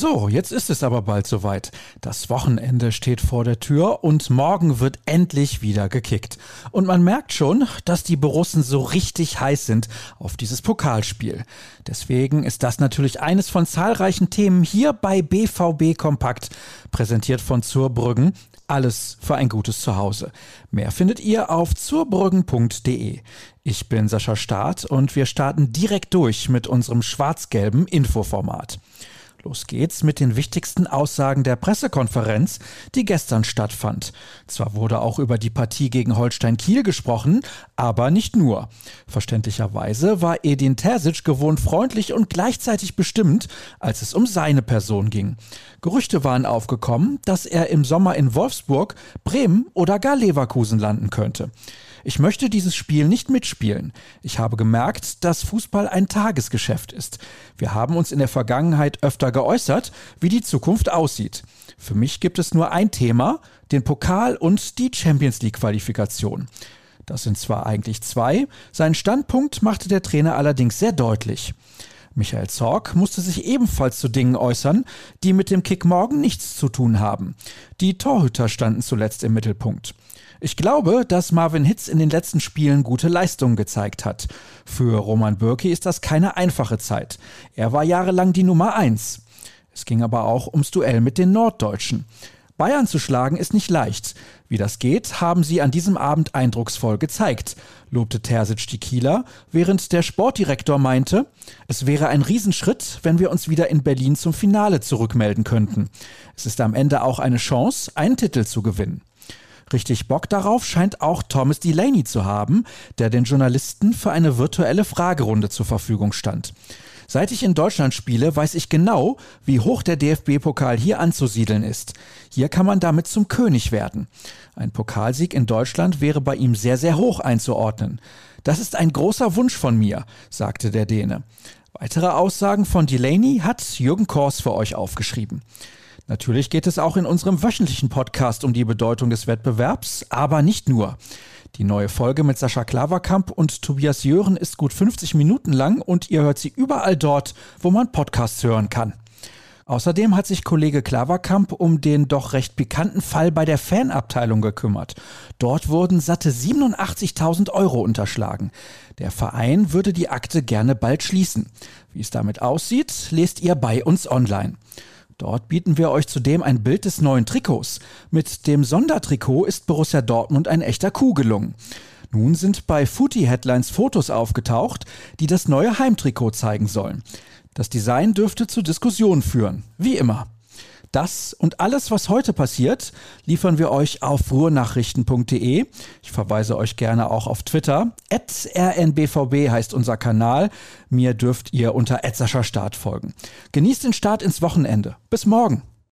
So, jetzt ist es aber bald soweit. Das Wochenende steht vor der Tür und morgen wird endlich wieder gekickt. Und man merkt schon, dass die Borussen so richtig heiß sind auf dieses Pokalspiel. Deswegen ist das natürlich eines von zahlreichen Themen hier bei BVB Kompakt, präsentiert von Zurbrüggen. Alles für ein gutes Zuhause. Mehr findet ihr auf zurbrüggen.de. Ich bin Sascha Staat und wir starten direkt durch mit unserem schwarz-gelben Infoformat. Los geht's mit den wichtigsten Aussagen der Pressekonferenz, die gestern stattfand. Zwar wurde auch über die Partie gegen Holstein Kiel gesprochen, aber nicht nur. Verständlicherweise war Edin Terzic gewohnt freundlich und gleichzeitig bestimmt, als es um seine Person ging. Gerüchte waren aufgekommen, dass er im Sommer in Wolfsburg, Bremen oder gar Leverkusen landen könnte. Ich möchte dieses Spiel nicht mitspielen. Ich habe gemerkt, dass Fußball ein Tagesgeschäft ist. Wir haben uns in der Vergangenheit öfter geäußert, wie die Zukunft aussieht. Für mich gibt es nur ein Thema, den Pokal und die Champions League Qualifikation. Das sind zwar eigentlich zwei, seinen Standpunkt machte der Trainer allerdings sehr deutlich. Michael Zorg musste sich ebenfalls zu Dingen äußern, die mit dem Kick morgen nichts zu tun haben. Die Torhüter standen zuletzt im Mittelpunkt. Ich glaube, dass Marvin Hitz in den letzten Spielen gute Leistungen gezeigt hat. Für Roman Bürki ist das keine einfache Zeit. Er war jahrelang die Nummer eins. Es ging aber auch ums Duell mit den Norddeutschen. Bayern zu schlagen ist nicht leicht. Wie das geht, haben sie an diesem Abend eindrucksvoll gezeigt, lobte Terzic die Kieler, während der Sportdirektor meinte, es wäre ein Riesenschritt, wenn wir uns wieder in Berlin zum Finale zurückmelden könnten. Es ist am Ende auch eine Chance, einen Titel zu gewinnen. Richtig Bock darauf scheint auch Thomas Delaney zu haben, der den Journalisten für eine virtuelle Fragerunde zur Verfügung stand. Seit ich in Deutschland spiele, weiß ich genau, wie hoch der DFB-Pokal hier anzusiedeln ist. Hier kann man damit zum König werden. Ein Pokalsieg in Deutschland wäre bei ihm sehr, sehr hoch einzuordnen. Das ist ein großer Wunsch von mir, sagte der Däne. Weitere Aussagen von Delaney hat Jürgen Kors für euch aufgeschrieben. Natürlich geht es auch in unserem wöchentlichen Podcast um die Bedeutung des Wettbewerbs, aber nicht nur. Die neue Folge mit Sascha Klaverkamp und Tobias Jören ist gut 50 Minuten lang und ihr hört sie überall dort, wo man Podcasts hören kann. Außerdem hat sich Kollege Klaverkamp um den doch recht pikanten Fall bei der Fanabteilung gekümmert. Dort wurden satte 87.000 Euro unterschlagen. Der Verein würde die Akte gerne bald schließen. Wie es damit aussieht, lest ihr bei uns online. Dort bieten wir euch zudem ein Bild des neuen Trikots. Mit dem Sondertrikot ist Borussia Dortmund ein echter Kuh gelungen. Nun sind bei Footy Headlines Fotos aufgetaucht, die das neue Heimtrikot zeigen sollen. Das Design dürfte zu Diskussionen führen, wie immer. Das und alles, was heute passiert, liefern wir euch auf ruhrnachrichten.de. Ich verweise euch gerne auch auf Twitter. rnbvb heißt unser Kanal. Mir dürft ihr unter Start folgen. Genießt den Start ins Wochenende. Bis morgen.